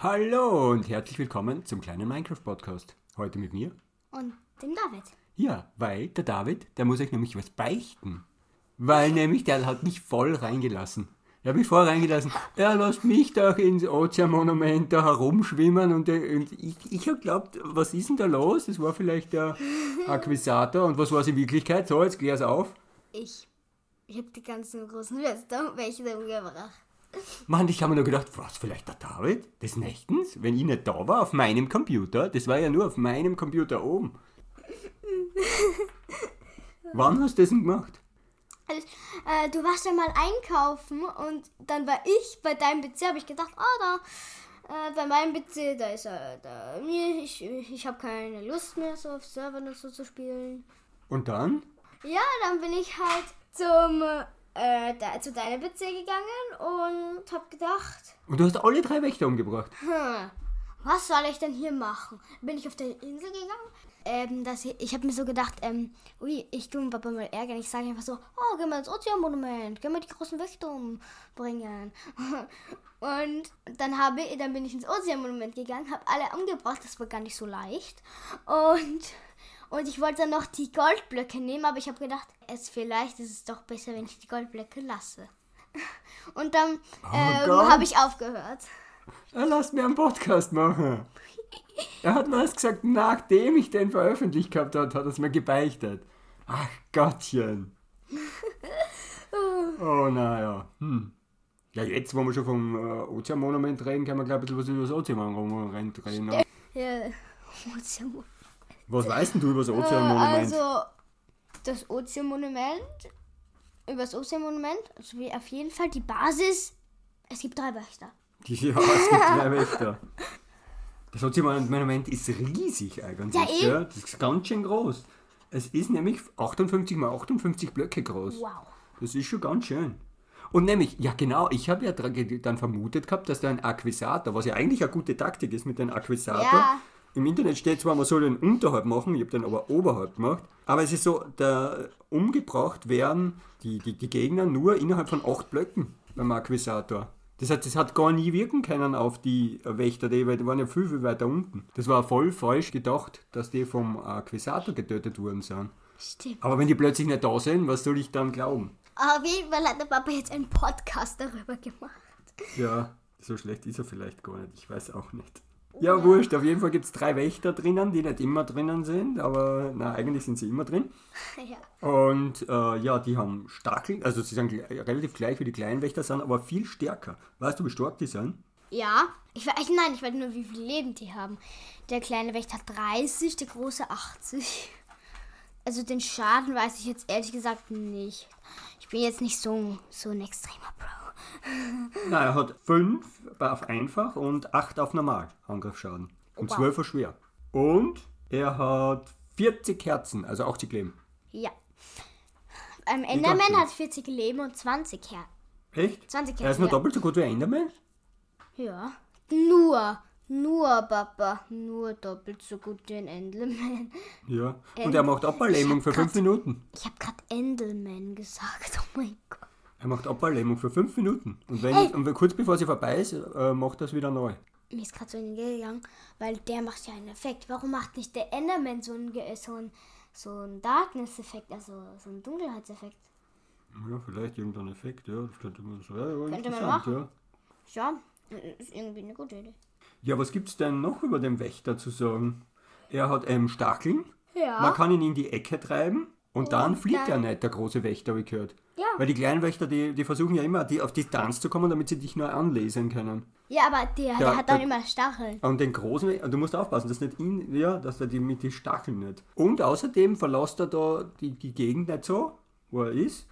Hallo und herzlich willkommen zum kleinen Minecraft-Podcast. Heute mit mir. Und dem David. Ja, weil der David, der muss euch nämlich was beichten. Weil nämlich der hat mich voll reingelassen. Er hat mich voll reingelassen. Er lasst mich doch ins Ozeanmonument da herumschwimmen und, äh, und ich, ich hab glaubt, was ist denn da los? Das war vielleicht der Akquisator und was war es in Wirklichkeit? So, jetzt klär's auf. Ich. Ich habe die ganzen großen Wester welche umgebracht. Mann, ich habe mir nur gedacht, was, vielleicht der David? Des Nächtens? Wenn ich nicht da war, auf meinem Computer? Das war ja nur auf meinem Computer oben. Wann hast du das denn gemacht? Also, äh, du warst ja mal einkaufen und dann war ich bei deinem PC, habe ich gedacht, ah, da, äh, bei meinem PC, da ist er, da, ich, ich habe keine Lust mehr, so auf Servern und so zu spielen. Und dann? Ja, dann bin ich halt zum, äh, da, zu deinem PC gegangen und habe gedacht, Und du hast alle drei Wächter umgebracht. hm, was soll ich denn hier machen? Bin ich auf der Insel gegangen? Ähm, dass ich, habe mir so gedacht, ähm, ui, ich tu Papa mal ärgern. Ich sage einfach so, oh, gehen wir ins Ozeanmonument, gehen wir die großen Wächter umbringen. Und dann habe ich, dann bin ich ins Ozeanmonument gegangen, habe alle umgebracht, das war gar nicht so leicht. Und, und ich wollte dann noch die Goldblöcke nehmen, aber ich habe gedacht, es vielleicht ist es doch besser, wenn ich die Goldblöcke lasse. Und dann ähm, Gott. habe ich aufgehört. Er lasst mir einen Podcast machen. Er hat mir erst gesagt, nachdem ich den veröffentlicht gehabt hat, hat er es mir gebeichtet. Ach Gottchen. Oh, naja. Hm. Ja, jetzt, wo wir schon vom äh, Ozeanmonument reden, können wir gleich ein bisschen was über das Ozeanmonument reden. Ja, Ozeanmonument. Was weißt denn du über das Ozeanmonument? also, das Ozeanmonument, über das Ozeanmonument, also wie auf jeden Fall die Basis, es gibt drei Wächter. Ja, es gibt drei Wächter. Das Ozeanmonument ist riesig eigentlich. Ja, eh. Das ist ganz schön groß. Es ist nämlich 58 mal 58 Blöcke groß. Wow. Das ist schon ganz schön. Und nämlich, ja genau, ich habe ja dann vermutet gehabt, dass da ein Akquisator, was ja eigentlich eine gute Taktik ist mit dem Akquisator. Ja. Im Internet steht zwar, man soll den unterhalb machen, ich habe den aber oberhalb gemacht. Aber es ist so, da umgebracht werden die, die, die Gegner nur innerhalb von acht Blöcken beim Akquisator. Das hat, das hat gar nie wirken können auf die Wächter, die, weil die waren ja viel, viel weiter unten. Das war voll falsch gedacht, dass die vom Akquisator getötet worden sind. Stimmt. Aber wenn die plötzlich nicht da sind, was soll ich dann glauben? Auf jeden Fall hat der Papa jetzt einen Podcast darüber gemacht. Ja, so schlecht ist er vielleicht gar nicht. Ich weiß auch nicht. Ja, wurscht. Auf jeden Fall gibt es drei Wächter drinnen, die nicht immer drinnen sind, aber na, eigentlich sind sie immer drin. ja. Und äh, ja, die haben Stacheln, also sie sind relativ gleich wie die kleinen Wächter sind, aber viel stärker. Weißt du, wie stark die sind? Ja, ich weiß, nein, ich weiß nur, wie viel Leben die haben. Der kleine Wächter hat 30, der große 80. Also den Schaden weiß ich jetzt ehrlich gesagt nicht. Ich bin jetzt nicht so, so ein extremer Pro. Nein, er hat fünf auf einfach und acht auf normal Angriffsschaden. Und Wow. zwölf auf schwer. Und er hat 40 Herzen, also 80 Leben. Ja. Ein Enderman hat 40 Leben und 20 Her. Echt? 20 Er ist nur Herzen, ja. doppelt so gut wie ein Enderman? Ja. Nur. Nur, Papa. Nur doppelt so gut wie ein Enderman. Ja. Und er macht Abballähmung für hab fünf Minuten. Ich habe gerade Enderman gesagt. Oh mein Gott. Er macht Abballähmung für fünf Minuten. Und, wenn, Hey. und kurz bevor sie vorbei ist, äh, macht er es wieder neu. Mir ist gerade so in den gegangen, weil der macht ja einen Effekt. Warum macht nicht der Enderman so einen, so einen, so einen Darkness-Effekt, also so einen Dunkelheitseffekt? Ja, vielleicht irgendein Effekt, ja. Das könnte man so. Ja, Könnte man machen. ja. Ja, ist irgendwie eine gute Idee. Ja, was gibt's denn noch über den Wächter zu sagen? Er hat ähm, Stacheln. Ja. Man kann ihn in die Ecke treiben und dann Und fliegt er dann- nicht, der große Wächter, habe ich gehört. Ja. Weil die kleinen Wächter, die, die versuchen ja immer die, auf Distanz zu kommen, damit sie dich nur anlesen können. Ja, aber der, Ja, der hat dann der- immer Stacheln. Und den großen, du musst aufpassen, dass nicht ihn, ja, dass er die mit den Stacheln nicht. Und außerdem verlässt er da die, die Gegend nicht so, wo er ist.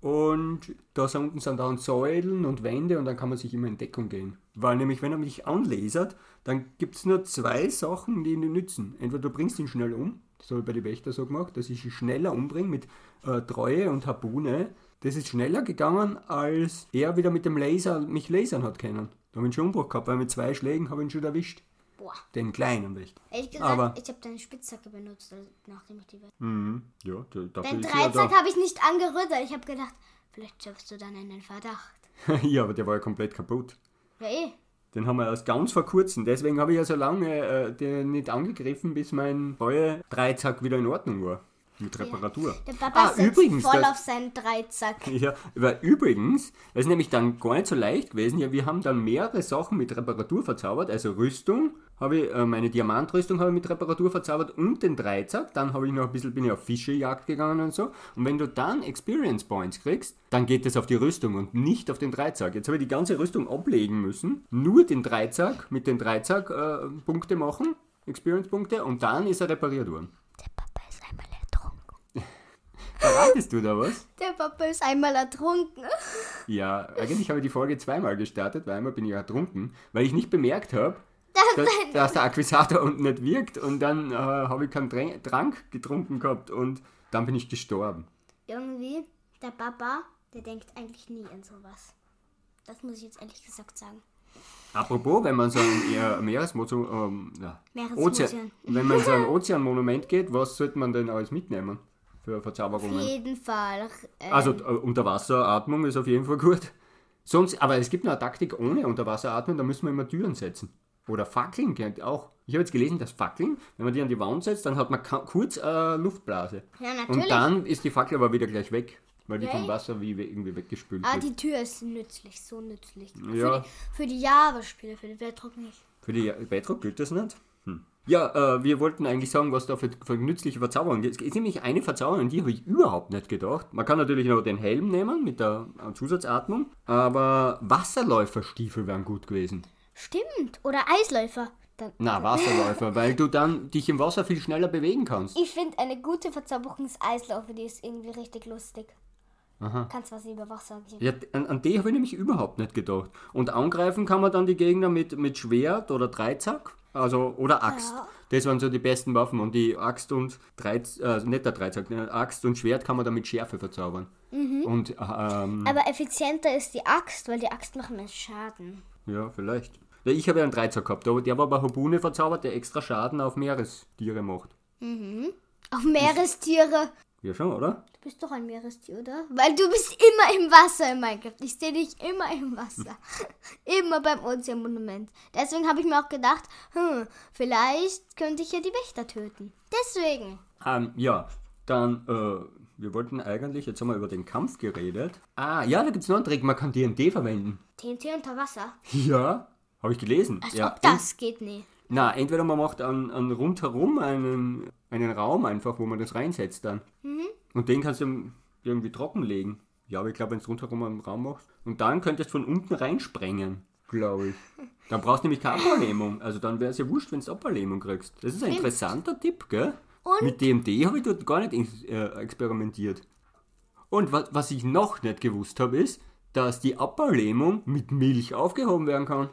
Und da sind unten sind dann Säulen und Wände und dann kann man sich immer in Deckung gehen. Weil nämlich, wenn er mich anlasert, dann gibt es nur zwei Sachen, die ihn nützen. Entweder du bringst ihn schnell um, das habe ich bei den Wächtern so gemacht, dass ich ihn schneller umbringe mit äh, Treue und Harpune. Das ist schneller gegangen, als er wieder mit dem Laser mich lasern hat können. Da habe ich ihn schon Umbruch gehabt, weil mit zwei Schlägen habe ich ihn schon erwischt. Boah. Den kleinen Wächter. Ehrlich gesagt, Aber- ich habe deine Spitzhacke benutzt, also nachdem ich die Mhm. Ja, da, Dein Dreizack habe ich nicht angerüttelt. Ich habe gedacht, vielleicht schaffst du dann einen Verdacht. ja, aber der war ja komplett kaputt. Ja, eh. Den haben wir erst ganz vor kurzem. Deswegen habe ich ja so lange äh, den nicht angegriffen, bis mein neuer Dreizack wieder in Ordnung war. Mit Reparatur. Der Papa ah, ist jetzt übrigens, voll das- auf seinen Dreizack. Ja, aber übrigens, das ist nämlich dann gar nicht so leicht gewesen. Ja, wir haben dann mehrere Sachen mit Reparatur verzaubert. Also Rüstung, habe ich, äh, meine Diamantrüstung habe ich mit Reparatur verzaubert und den Dreizack. Dann habe ich noch ein bisschen, bin ich auf Fischejagd gegangen und so. Und wenn du dann Experience Points kriegst, dann geht es auf die Rüstung und nicht auf den Dreizack. Jetzt habe ich die ganze Rüstung ablegen müssen, nur den Dreizack mit den Dreizack äh, Punkte machen, Experience Punkte, und dann ist er repariert worden. Der Papa ist einmal ertrunken. Verratest du da was? Der Papa ist einmal ertrunken. Ja, eigentlich habe ich die Folge zweimal gestartet, weil einmal bin ich ertrunken, weil ich nicht bemerkt habe, dass, dass der Akquisator unten nicht wirkt und dann äh, habe ich keinen Trank getrunken gehabt und dann bin ich gestorben. Irgendwie, der Papa, der denkt eigentlich nie an sowas. Das muss ich jetzt ehrlich gesagt sagen. Apropos, wenn man so ein eher Meeresmozo, ähm, ja. Ozean, wenn man so ein Ozeanmonument geht, was sollte man denn alles mitnehmen für Auf Verzauberungen? jeden Fall. Äh, Also äh, Unterwasseratmung ist auf jeden Fall gut. Sonst, aber es gibt noch eine Taktik ohne Unterwasseratmen, da müssen wir immer Türen setzen. Oder Fackeln kennt auch. Ich habe jetzt gelesen, dass Fackeln, wenn man die an die Wand setzt, dann hat man kurz äh, Luftblase. ja, natürlich. Und dann ist die Fackel aber wieder gleich weg, weil die vom. Wasser wie irgendwie weggespült ah, wird. die Tür ist nützlich, so nützlich. Ja. Für die, für die Java-Spiele, für den Weltdruck nicht. Für die Beitrag gilt das nicht? Hm. Ja, äh, wir wollten eigentlich sagen, was da für, für nützliche Verzauberungen gibt. Es ist nämlich eine Verzauberung, an die habe ich überhaupt nicht gedacht. Man kann natürlich noch den Helm nehmen mit der äh, Zusatzatmung, aber Wasserläuferstiefel wären gut gewesen. Stimmt. Oder Eisläufer. Dann, Na, Wasserläufer, weil du dann dich im Wasser viel schneller bewegen kannst. ich finde, eine gute Verzauberung ist Eisläufer, die ist irgendwie richtig lustig. Kannst was über Wasser geben. Ja, an, an die habe ich nämlich überhaupt nicht gedacht. Und angreifen kann man dann die Gegner mit, mit Schwert oder Dreizack, also oder Axt. Ja. Das waren so die besten Waffen. Und die Axt und Dreiz, äh, nicht der Dreizack, ne, Axt und Schwert kann man dann mit Schärfe verzaubern. Und ähm, Aber effizienter ist die Axt, weil die Axt macht mehr Schaden. ja, vielleicht. Ich habe ja einen Dreizack gehabt, aber der war bei Habune verzaubert, der extra Schaden auf Meerestiere macht. Auf Meerestiere. Ja schon, oder? Du bist doch ein Meerestier, oder? Weil du bist immer im Wasser in Minecraft. Ich sehe dich immer im Wasser. immer beim Ozeanmonument. Deswegen habe ich mir auch gedacht, hm, vielleicht könnte ich ja die Wächter töten. Deswegen. Ähm, ja, dann, äh, wir wollten eigentlich, jetzt haben wir über den Kampf geredet. Ah, ja, da gibt es noch einen Trick, man kann DND verwenden. TNT unter Wasser. Ja, habe ich gelesen. Als ja, ob das geht nie. Na, entweder man macht an, an rundherum einen, einen Raum einfach, wo man das reinsetzt dann. Und den kannst du irgendwie trockenlegen. Ja, aber ich glaube, wenn du rundherum einen Raum machst. Und dann könntest du von unten reinsprengen, glaube ich. Dann brauchst du nämlich keine Ablähmung. Also dann wäre es ja wurscht, wenn du Ablähmung kriegst. Das ist ein Stimmt. interessanter Tipp, gell? Und? Mit DMD habe ich dort gar nicht äh, experimentiert. Und was, was ich noch nicht gewusst habe, ist, dass die Abbaulähmung mit Milch aufgehoben werden kann.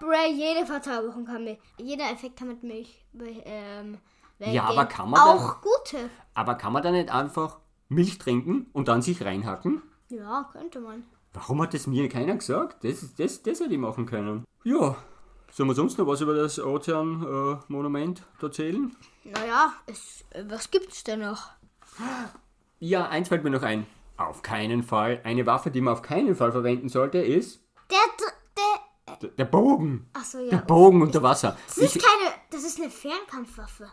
Abray, jede Verzauberung kann mit. Jeder Effekt kann mit Milch. Ähm, Ja, aber kann man Auch gute. Aber kann man da nicht einfach Milch trinken und dann sich reinhacken? Ja, könnte man. Warum hat das mir keiner gesagt? Das, das, das hätte ich machen können. Ja, sollen wir sonst noch was über das Ozean-Monument erzählen? Naja, es, äh, was gibt's denn noch? Ja, eins fällt mir noch ein. Auf keinen Fall. Eine Waffe, die man auf keinen Fall verwenden sollte, ist Der, der. der Bogen. Achso, Der ja. Bogen unter Wasser. Das ist Ich, keine. Das ist eine Fernkampfwaffe.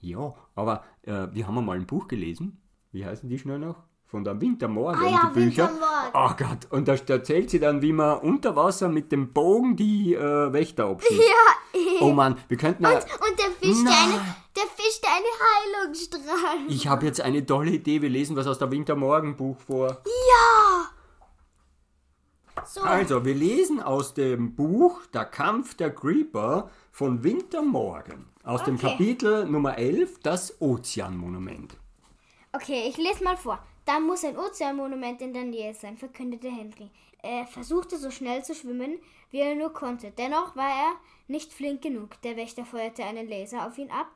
ja, aber äh, wir haben mal ein Buch gelesen. Wie heißen die schnell noch? Von der Wintermorgen, Ah ja, die Bücher. Wintermorgen. Oh Gott, und da erzählt sie dann, wie man unter Wasser mit dem Bogen die äh, Wächter abschießt. Ja, Oh Mann, wir könnten ja, und der fischt Nein. eine. Der fischt eine Heilungsstrahl. Ich habe jetzt eine tolle Idee, wir lesen was aus der Wintermorgen-Buch vor. Ja! So, Also, wir lesen aus dem Buch Der Kampf der Creeper von Wintermorgen. Aus dem Okay. Kapitel Nummer 11, das Ozeanmonument. okay, ich lese mal vor. Da muss ein Ozeanmonument in der Nähe sein, verkündete Henry. Er versuchte so schnell zu schwimmen, wie er nur konnte. Dennoch war er nicht flink genug. Der Wächter feuerte einen Laser auf ihn ab,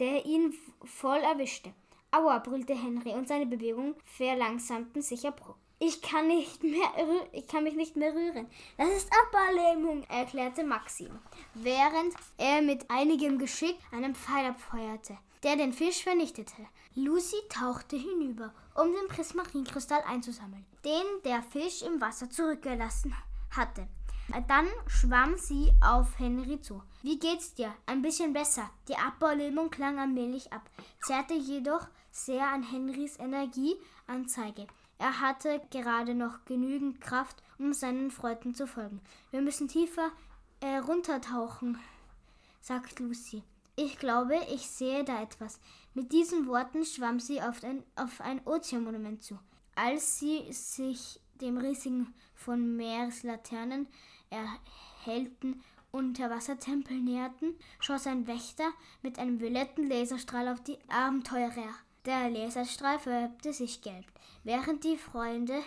der ihn voll erwischte. Aua, brüllte Henry und seine Bewegungen verlangsamten sich abrupt. Ich kann nicht mehr, ich kann mich nicht mehr rühren. Das ist Ablähmung, erklärte Maxim, während er mit einigem Geschick einen Pfeil abfeuerte, der den Fisch vernichtete. Lucy tauchte hinüber, um den Prismarinkristall einzusammeln, den der Fisch im Wasser zurückgelassen hatte. Dann schwamm sie auf Henry zu. Wie geht's dir? Ein bisschen besser. Die Abbaulähmung klang allmählich ab, zerrte jedoch sehr an Henrys Energieanzeige. Er hatte gerade noch genügend Kraft, um seinen Freunden zu folgen. Wir müssen tiefer äh, runtertauchen, sagt Lucy. Ich glaube, ich sehe da etwas. Mit diesen Worten schwamm sie auf ein, auf ein Ozeanmonument zu. Als sie sich dem riesigen von Meereslaternen erhellten Unterwassertempel näherten, schoss ein Wächter mit einem violetten Laserstrahl auf die Abenteurer. Der Laserstrahl färbte sich gelb, während die Freunde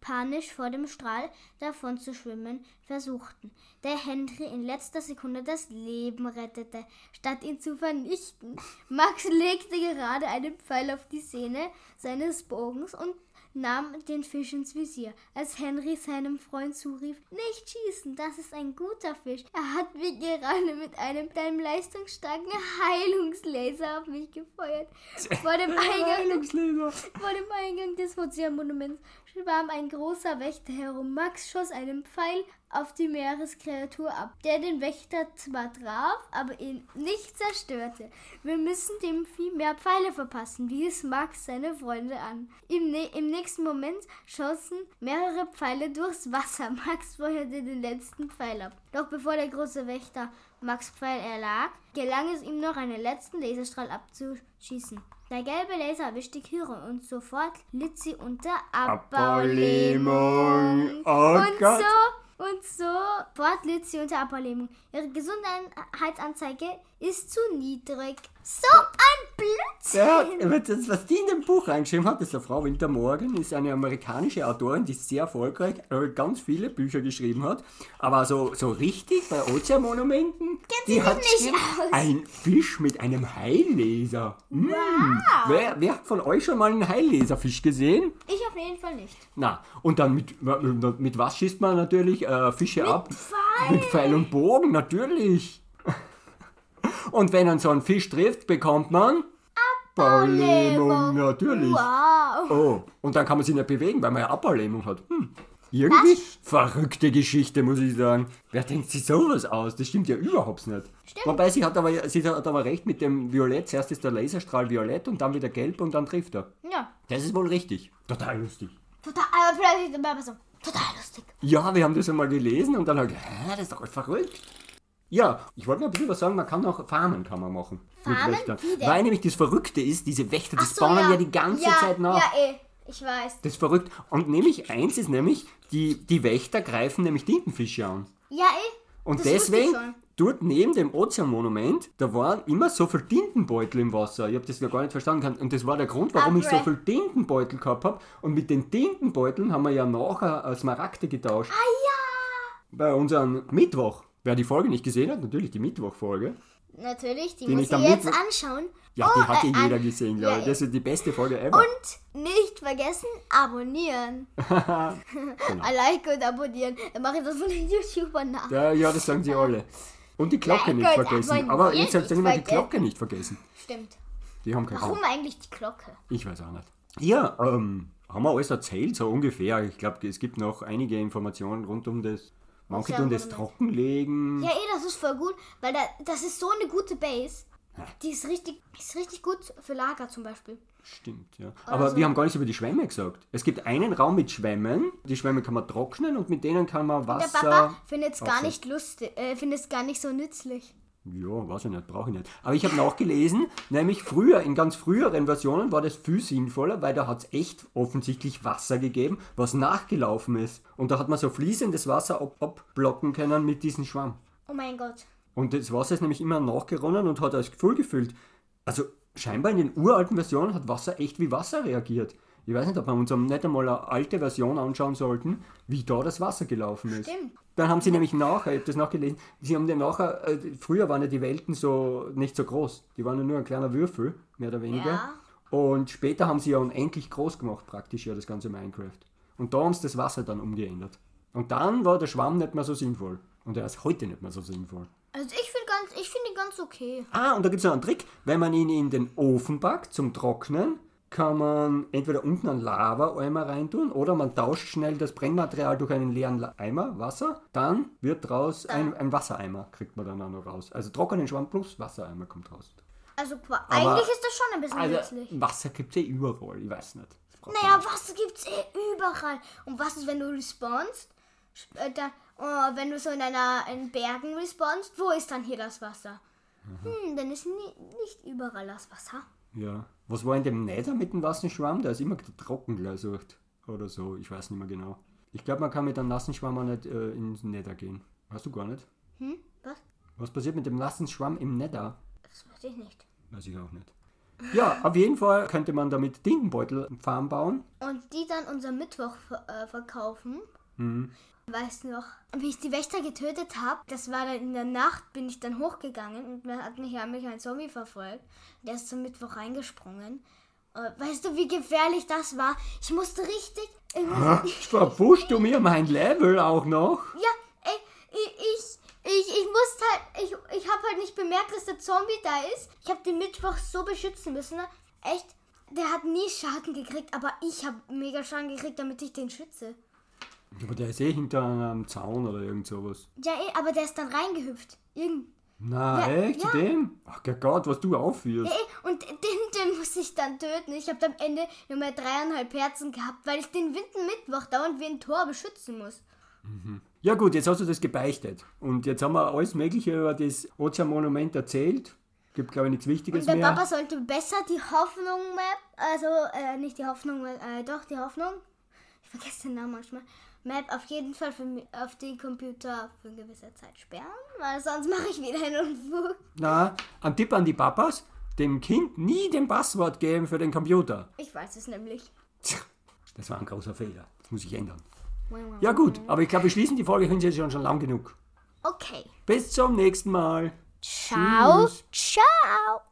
panisch vor dem Strahl davon zu schwimmen versuchten, der Henry in letzter Sekunde das Leben rettete, statt ihn zu vernichten. Max legte gerade einen Pfeil auf die Sehne seines Bogens und nahm den Fisch ins Visier, als Henry seinem Freund zurief, nicht schießen, das ist ein guter Fisch. Er hat mich gerade mit einem, mit einem leistungsstarken Heilungslaser auf mich gefeuert. Vor dem Eingang, vor dem Eingang des Ozeanmonuments schwamm ein großer Wächter herum. Max schoss einen Pfeil auf die Meereskreatur ab, der den Wächter zwar traf, aber ihn nicht zerstörte. Wir müssen dem Vieh mehr Pfeile verpassen, wies Max seine Freunde an. Im, Im nächsten Moment schossen mehrere Pfeile durchs Wasser. Max feuerte den letzten Pfeil ab. Doch bevor der große Wächter Max Pfeil erlag, gelang es ihm noch einen letzten Laserstrahl abzuschießen. Der gelbe Laser erwischte Kyro und sofort litt sie unter Abbaulähmung. Oh und Gott. so und sofort litt sie unter Abbaulähmung. Ihre Gesundheitsanzeige ist zu niedrig. So ein Blödsinn! Ja, das, was die in dem Buch reingeschrieben hat, ist eine Frau Wintermorgen, ist eine amerikanische Autorin, die sehr erfolgreich äh, ganz viele Bücher geschrieben hat. Aber so, so richtig bei Ozeanmonumenten, die hat nicht ein Fisch mit einem Heillaser. Mm. Wer, wer hat von euch schon mal einen Heillaserfisch gesehen? Ich auf jeden Fall nicht. Na, und dann mit, mit was schießt man natürlich äh, Fische ab? Pfeil. Mit Pfeil und Bogen, natürlich. Und wenn man so einen Fisch trifft, bekommt man Abbaulähmung, natürlich. Wow. Oh, und dann kann man sich nicht bewegen, weil man ja Abbaulähmung hat. Hm. Irgendwie verrückte Geschichte, muss ich sagen. Wer denkt sich sowas aus? Das stimmt ja überhaupt nicht. Stimmt. Wobei sie hat, aber, sie hat aber recht mit dem Violett. Zuerst ist der Laserstrahl violett und dann wieder gelb und dann trifft er. Ja, Das ist wohl richtig. Total lustig. total, aber plötzlich war so, total lustig. Ja, wir haben das einmal gelesen und dann ich, hä, das ist doch verrückt. Ja, ich wollte noch ein bisschen was sagen, man kann auch Farmen kann man machen. mit Farmen? Wächtern. Wie denn? Weil nämlich das Verrückte ist, diese Wächter, die so, spawnen ja. die ganze ja, Zeit nach. Ja, eh, ich weiß. Das ist verrückt. Und nämlich eins ist nämlich, die, die Wächter greifen nämlich Tintenfische an. Ja, eh. Und Das deswegen. Dort neben dem Ozeanmonument, da waren immer so viele Tintenbeutel im Wasser. Ich habe das ja gar nicht verstanden. Und das war der Grund, warum ich so viele Tintenbeutel gehabt habe. Und mit den Tintenbeuteln haben wir ja nachher äh, Smaragde getauscht. Ah ja. Bei unserem Mittwoch. Wer die Folge nicht gesehen hat, natürlich die Mittwochfolge. Natürlich, die Die muss ich am jetzt anschauen. Ja, die Oh, hat ja äh, jeder gesehen, glaube ich. ja, Das ist die beste Folge ever. Und nicht vergessen, abonnieren. Genau. Like und abonnieren. Dann mache ich das von den YouTubern nach. ja, ja, das sagen sie alle. Und die Glocke Ja, nicht gut, vergessen. abonnieren Aber jetzt sagen immer die. Glocke nicht vergessen. Stimmt. Die haben keine Warum eigentlich die Glocke? Ich weiß auch nicht. Ja, ähm, haben wir alles erzählt, so ungefähr. Ich glaube, es gibt noch einige Informationen rund um das. Manche tun das trockenlegen. Ja, eh, das ist voll gut, weil da, das ist so eine gute Base. Die ist richtig, ist richtig gut für Lager zum Beispiel. Stimmt, ja. Aber so. wir haben gar nichts über die Schwämme gesagt. Es gibt einen Raum mit Schwämmen. Die Schwämme kann man trocknen und mit denen kann man Der Wasser. Papa findet es gar nicht lustig, äh, findet es gar nicht so nützlich. Ja, weiß ich nicht, brauche ich nicht. Aber ich habe nachgelesen, nämlich früher, in ganz früheren Versionen war das viel sinnvoller, weil da hat es echt offensichtlich Wasser gegeben, was nachgelaufen ist. Und da hat man so fließendes Wasser ab abblocken können mit diesem Schwamm. Oh mein Gott. Und das Wasser ist nämlich immer nachgeronnen und hat als Gefühl gefüllt. Also scheinbar in den uralten Versionen hat Wasser echt wie Wasser reagiert. Ich weiß nicht, ob wir uns nicht einmal eine alte Version anschauen sollten, wie da das Wasser gelaufen ist. Stimmt. Dann haben sie nämlich nachher, ich habe das nachgelesen, sie haben dann nachher, äh, früher waren ja die Welten so nicht so groß. Die waren ja nur ein kleiner Würfel, mehr oder weniger. Ja. Und später haben sie ja unendlich groß gemacht, praktisch ja das ganze Minecraft. Und da haben sie das Wasser dann umgeändert. Und dann war der Schwamm nicht mehr so sinnvoll. Und er ist heute nicht mehr so sinnvoll. Also ich finde ganz, ich finde ihn ganz okay. Ah, und da gibt es noch einen Trick. Wenn man ihn in den Ofen packt zum Trocknen, kann man entweder unten einen Lava-Eimer reintun oder man tauscht schnell das Brennmaterial durch einen leeren Eimer Wasser. Dann wird draus ein, ein Wassereimer, kriegt man dann auch noch raus. Also trockenen Schwamm plus Wassereimer kommt raus. Also qua- eigentlich ist das schon ein bisschen Also, nützlich. Wasser gibt es eh überall, ich weiß nicht. Naja. Wasser gibt's eh überall. Und was ist, wenn du respawnst? Später, oh, wenn du so in einer in Bergen respawnst, wo ist dann hier das Wasser? Hm, dann ist nie, nicht überall das Wasser. Ja. Was war in dem Nether mit dem nassen Schwamm? Der ist immer trocken gesucht. Oder so, ich weiß nicht mehr genau. Ich glaube, man kann mit einem nassen Schwamm auch nicht äh, ins Nether gehen. Weißt du gar nicht? Hm, was? Was passiert mit dem nassen Schwamm im Nether? Das weiß ich nicht. Weiß ich auch nicht. Ja, auf jeden Fall könnte man damit Dingenbeutelfarm bauen. Und die dann unser Mittwoch äh, verkaufen. Mhm. Weißt du noch, wie ich die Wächter getötet habe? Das war dann in der Nacht, bin ich dann hochgegangen und dann hat mich, hat mich ein Zombie verfolgt. Der ist zum Mittwoch reingesprungen. Äh, Weißt du, wie gefährlich das war? Ich musste richtig. Verpfuscht du mir mein Level auch noch? ja, ey, ich, ich, ich, ich musste halt. Ich, ich habe halt nicht bemerkt, dass der Zombie da ist. Ich habe den Mittwoch so beschützen müssen. Ne? Echt, der hat nie Schaden gekriegt, aber ich habe mega Schaden gekriegt, damit ich den schütze. Aber der ist eh hinter einem Zaun oder irgend sowas. Ja, eh, aber der ist dann reingehüpft. Irgend. Na, Ja, echt? ja. Dem? Ach Gott, was du aufführst. Ja, eh, und den, den muss ich dann töten. Ich habe am Ende nur mehr dreieinhalb Herzen gehabt, weil ich den Winden Mittwoch dauernd wie ein Tor beschützen muss. Ja gut, jetzt hast du das gebeichtet. Und jetzt haben wir alles Mögliche über das Ozeanmonument erzählt. Gibt, glaube ich, nichts Wichtiges Und der mehr. Papa sollte besser die Hoffnung Map, also äh, nicht die Hoffnung, äh, doch die Hoffnung. Ich vergesse den Namen manchmal. Map auf jeden Fall für, auf den Computer für eine gewisse Zeit sperren, weil sonst mache ich wieder einen Unfug. Na, ein Tipp an die Papas. Dem Kind nie den Passwort geben für den Computer. Ich weiß es nämlich. Tja, Das war ein großer Fehler. Das muss ich ändern. Ja gut, aber ich glaube, wir schließen die Folge jetzt schon, schon lang genug. Okay. Bis zum nächsten Mal. Ciao. Tschüss. Ciao.